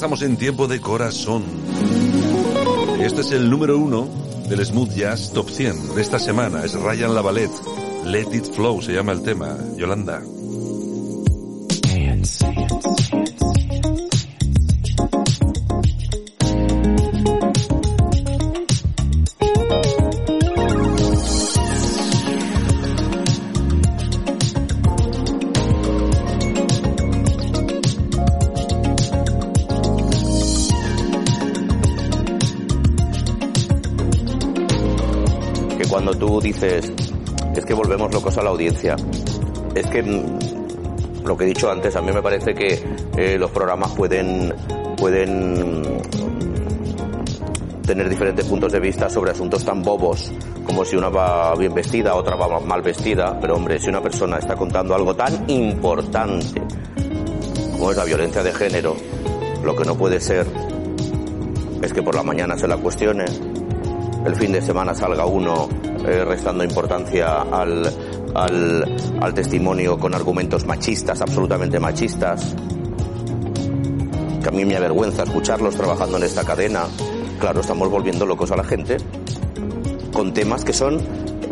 estamos en tiempo de corazón. Este es el número uno del Smooth Jazz Top 100 de esta semana. Es Ryan Lavalette. Let It Flow se llama el tema. Yolanda. Cuando tú dices es que volvemos locos a la audiencia, es que mm, lo que he dicho antes, a mí me parece que eh, los programas pueden pueden tener diferentes puntos de vista sobre asuntos tan bobos como si una va bien vestida, otra va mal vestida, pero hombre, si una persona está contando algo tan importante como es la violencia de género, lo que no puede ser es que por la mañana se la cuestione, el fin de semana salga uno eh, restando importancia al, al, al testimonio con argumentos machistas, absolutamente machistas, que a mí me avergüenza escucharlos trabajando en esta cadena. Claro, estamos volviendo locos a la gente con temas que son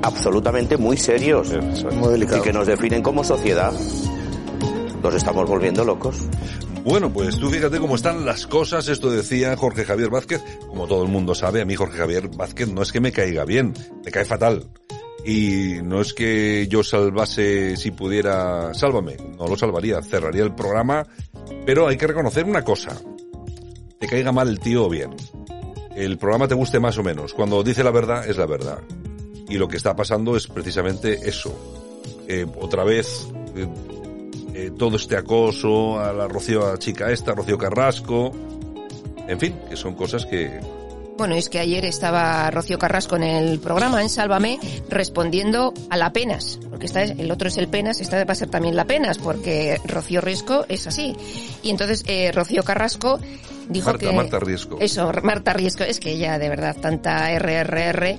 absolutamente muy serios Muy y que nos definen como sociedad. Los estamos volviendo locos. Bueno, pues tú fíjate cómo están las cosas. Esto decía Jorge Javier Vázquez. Como todo el mundo sabe, a mí Jorge Javier Vázquez no es que me caiga bien, me cae fatal. Y no es que yo salvase si pudiera, sálvame, no lo salvaría, cerraría el programa, pero hay que reconocer una cosa. Te caiga mal el tío o bien. El programa te guste más o menos. Cuando dice la verdad, es la verdad. Y lo que está pasando es precisamente eso. Eh, otra vez, eh, eh, todo este acoso a la Rocío a chica esta, Rocío Carrasco. En fin, que son cosas que, Bueno, es que ayer estaba Rocío Carrasco en el programa, en Sálvame, respondiendo a la Penas, porque esta es, el otro es el Penas, esta va a ser también la Penas, porque Rocío Risco es así. Y entonces eh, Rocío Carrasco dijo Marta, que... Marta Riesco. Eso, Marta Riesco, es que ya de verdad, tanta RRR.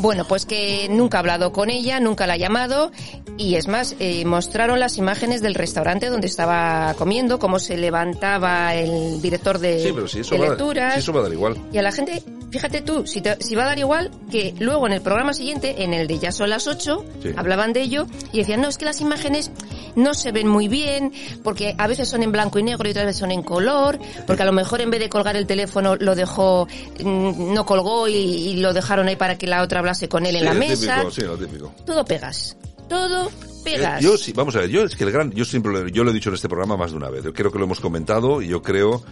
Bueno, pues que nunca ha hablado con ella, nunca la ha llamado y es más, eh, mostraron las imágenes del restaurante donde estaba comiendo, cómo se levantaba el director de, Sí, pero si eso, de va, lecturas. si eso va a dar igual. Y a la gente, fíjate tú, si, te- si va a dar igual que luego en el programa siguiente, en el de Ya son las 8, Sí. hablaban de ello y decían, no, es que las imágenes no se ven muy bien, porque a veces son en blanco y negro y otras veces son en color, porque a lo mejor en vez de colgar el teléfono lo dejó, mm, no colgó y, y lo dejaron ahí para que la otra hablase con él en Sí, la lo mesa. típico, sí, lo típico. Todo pegas. Todo pegas. Yo sí, vamos a ver, yo es que el gran, yo siempre lo, yo lo he dicho en este programa más de una vez. Yo creo que lo hemos comentado y yo creo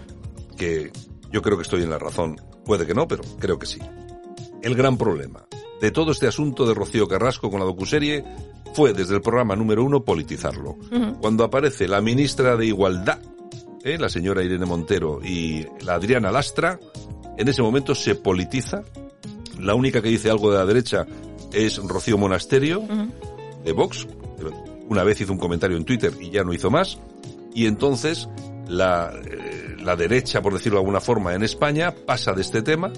que, yo creo que estoy en la razón. Puede que no, pero creo que sí. El gran problema de todo este asunto de Rocío Carrasco con la docuserie fue desde el programa número uno politizarlo. Cuando aparece la ministra de Igualdad, ¿eh? la señora Irene Montero y la Adriana Lastra, en ese momento se politiza. La única que dice algo de la derecha es Rocío Monasterio, de Vox. Una vez hizo un comentario en Twitter y ya no hizo más. Y entonces la, eh, la derecha, por decirlo de alguna forma, en España pasa de este tema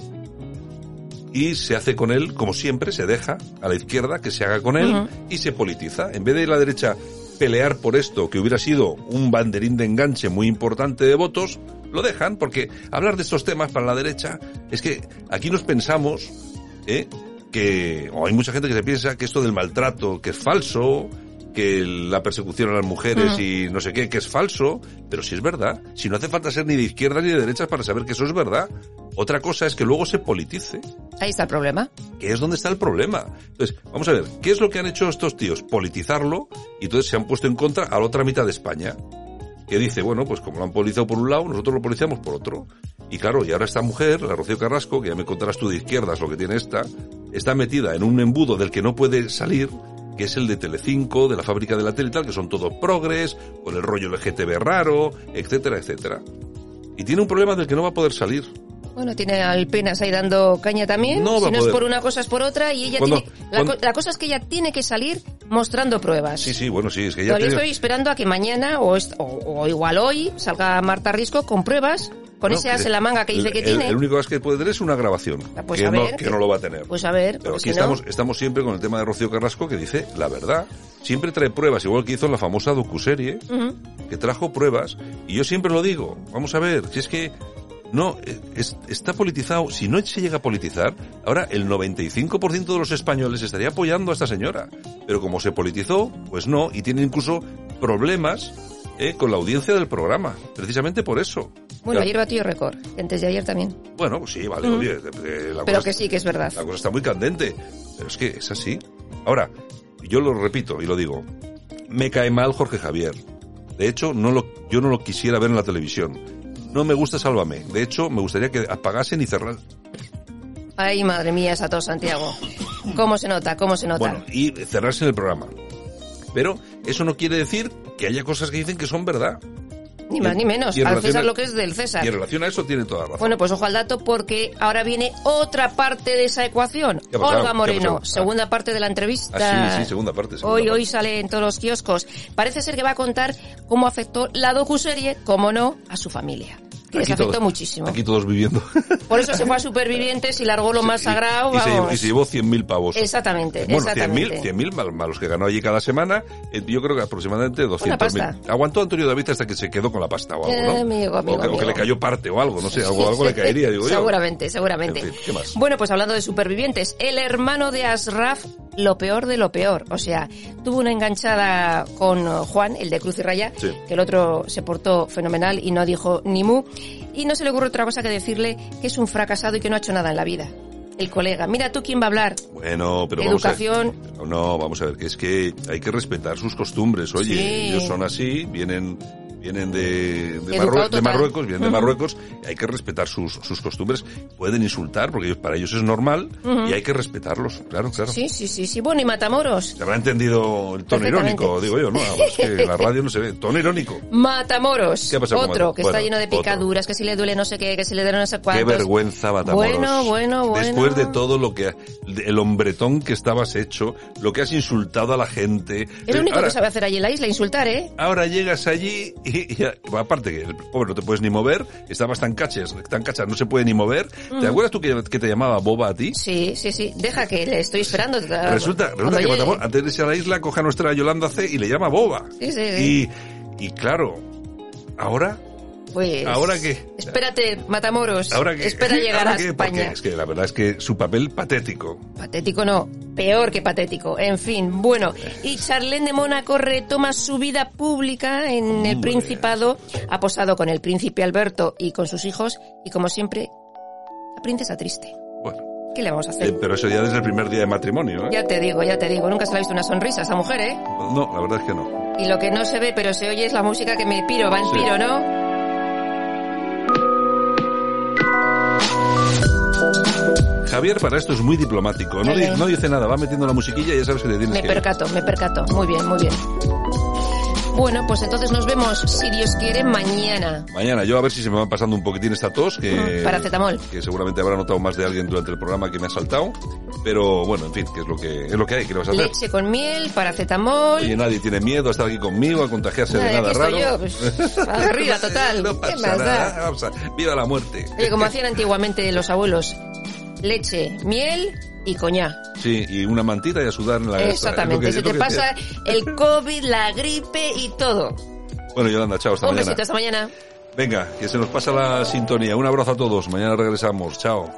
y se hace con él, como siempre, se deja a la izquierda que se haga con él y se politiza. En vez de la derecha pelear por esto, que hubiera sido un banderín de enganche muy importante de votos, lo dejan, porque hablar de estos temas para la derecha es que aquí nos pensamos ¿eh? que o hay mucha gente que se piensa que esto del maltrato que es falso que la persecución a las mujeres y no sé qué que es falso pero si es verdad si no hace falta ser ni de izquierda ni de derechas para saber que eso es verdad otra cosa es que luego se politice Ahí está el problema. que es donde está el problema. Entonces, vamos a ver, ¿qué es lo que han hecho estos tíos? Politizarlo y entonces se han puesto en contra a la otra mitad de España. Que dice, bueno, pues como lo han politizado por un lado, nosotros lo politizamos por otro. Y claro, y ahora esta mujer, la Rocío Carrasco, que ya me contarás tú de izquierdas lo que tiene esta, está metida en un embudo del que no puede salir, que es el de Telecinco, de la fábrica de la tele y tal, que son todos progres, con el rollo LGTB raro, etcétera, etcétera. Y tiene un problema del que no va a poder salir. Bueno, tiene al penas ahí dando caña también. No si no es por una cosa es por otra y ella Cuando- tiene... La, cuando- co- la cosa es que ella tiene que salir mostrando pruebas. Sí, sí, bueno, sí, es que estoy esperando a que mañana o, est- o, o igual hoy salga Marta Risco con pruebas Con No, ese as en la manga que dice el- que tiene. El único as que puede tener es una grabación. Ah, pues que, a no, que que- no lo va a tener. Pues a ver, Pero aquí no- estamos, estamos siempre con el tema de Rocío Carrasco que dice la verdad. Siempre trae pruebas, igual que hizo la famosa docuserie, Ujú. que trajo pruebas. Y yo siempre lo digo, vamos a ver, si es que no, eh, es- está politizado. Si no se llega a politizar, ahora el 95% de los españoles estaría apoyando a esta señora. Pero como se politizó, pues no, y tiene incluso problemas eh, con la audiencia del programa. Precisamente por eso. Bueno, Claro. ayer batió récord. y Antes de ayer también. Bueno, pues sí, vale, oye, eh, la Pero cosa que sí, que es verdad. la cosa está muy candente. Pero es que es así. Ahora, yo lo repito y lo digo. Me cae mal Jorge Javier. De hecho, no lo, yo no lo quisiera ver en la televisión. No me gusta Sálvame. De hecho, me gustaría que apagasen y cerraran. Ay, madre mía, esa tos, Santiago. ¿Cómo se nota? ¿Cómo se nota? Bueno, y cerrarse el programa. Pero eso no quiere decir que haya cosas que dicen que son verdad. ni más ni menos. Al César a- lo que es del César. Y en relación a eso tiene toda razón. Bueno, pues ojo al dato porque ahora viene otra parte de esa ecuación. ¿Qué ha pasado? ¿Qué Olga Moreno, segunda parte de la entrevista. Ah, sí, sí, segunda parte, segunda hoy, parte. hoy sale en todos los kioscos. Parece ser que va a contar cómo afectó la docuserie, como no, a su familia. Que les afectó todos- muchísimo. Aquí todos viviendo. Por eso se fue a Supervivientes y largó lo más sagrado, y, se, llevó- vamos. y se llevó 100.000 pavos. Exactamente, Bueno, exactamente. 100.000 100.000 mal- malos que ganó allí cada semana, eh, yo creo que aproximadamente 200.000. pasta. Aguantó Antonio David hasta que se quedó con la pasta o algo, Eh, ¿no? amigo, amigo, o, que, o que amigo. le cayó parte o algo, no sé, algo, algo le caería, digo yo. Seguramente, seguramente. En fin, ¿qué más? Bueno, pues hablando de supervivientes, el hermano de Asraf, lo peor de lo peor. O sea, tuvo una enganchada con eh, Juan, el de Cruz y Raya, Sí. que el otro se portó fenomenal y no dijo ni mu. Y no se le ocurre otra cosa que decirle que es un fracasado y que no ha hecho nada en la vida. El colega, mira tú quién va a hablar. Bueno, pero Educación. vamos a ver. No, vamos a ver, que es que hay que respetar sus costumbres. Oye, Sí. ellos son así, vienen vienen de, de, Educado Marrue- de total. Marruecos, vienen de. Marruecos, y hay que respetar sus, sus costumbres. Pueden insultar, porque ellos- para ellos es normal, y hay que respetarlos, claro, claro. Sí, sí, sí, sí. Bueno, y Matamoros. Se habrá entendido el tono irónico, digo yo, ¿no? Es que la radio no se ve. Tono irónico. Matamoros. ¿Qué ha pasado Otro que Bueno, está lleno de otro. picaduras, que si le duele no sé qué, que si le duele no sé cuántos. Qué vergüenza, Matamoros. Bueno, bueno, bueno. Después de todo lo que, el hombretón que estabas hecho, lo que has insultado a la gente. Es lo único ahora, que sabe hacer allí en la isla, insultar, ¿eh? ahora llegas allí y, y- aparte que el pobre no te puedes ni mover, estabas tan cachas, tan cachas, no se puede ni mover. Mm. ¿Te acuerdas tú que, que te llamaba Boba a ti? Sí, sí, sí. Deja que le estoy esperando. Resulta, resulta que llegue. Antes de irse a la isla, coge a nuestra Yolanda C y le llama Boba. Sí, sí, sí. Y, y claro, ahora Pues... ¿Ahora qué? Espérate, Matamoros. Ahora que Espera llegar a ¿ahora qué? Porque España. es que la verdad es que su papel patético. Patético no, peor que patético. En fin, bueno. Y Charlene de Mónaco retoma su vida pública en el Hombre. Principado. Ha posado con el príncipe Alberto y con sus hijos. Y como siempre, la princesa triste. Bueno, ¿Qué le vamos a eh, hacer? pero eso ya desde el primer día de matrimonio, ¿eh? Ya te digo, ya te digo. Nunca se le ha visto una sonrisa a esa mujer, ¿eh? No, la verdad es que no. Y lo que no se ve pero se oye es la música que me piro, va en Sí. piro, ¿no? Javier para esto es muy diplomático. No, di- no dice nada, va metiendo la musiquilla y ya sabes que te tienes Me que... percato, me percato. Muy bien, muy bien. Bueno, pues entonces nos vemos, si Dios quiere, mañana. Mañana, yo a ver si se me va pasando un poquitín esta tos, que, Ujú, paracetamol. que seguramente habrá notado más de alguien durante el programa que me ha saltado. Pero bueno, en fin, que es lo que, es lo que hay, ¿qué le vas a hacer? Leche con miel, paracetamol. Oye, nadie tiene miedo a estar aquí conmigo, a contagiarse de nada raro. yo, pues, aburrida total. no ¿Qué más nada, da? vamos a- viva la muerte. Oye, como hacían antiguamente los abuelos. Leche, miel y coñac. Sí, y una mantita y a sudar en la Exactamente. lo Se que- te que pasa el COVID, la gripe y todo. Bueno, Yolanda, chao, hasta Un mañana. besito, hasta mañana. Venga, que se nos pasa la sintonía. Un abrazo a todos. Mañana regresamos. Chao.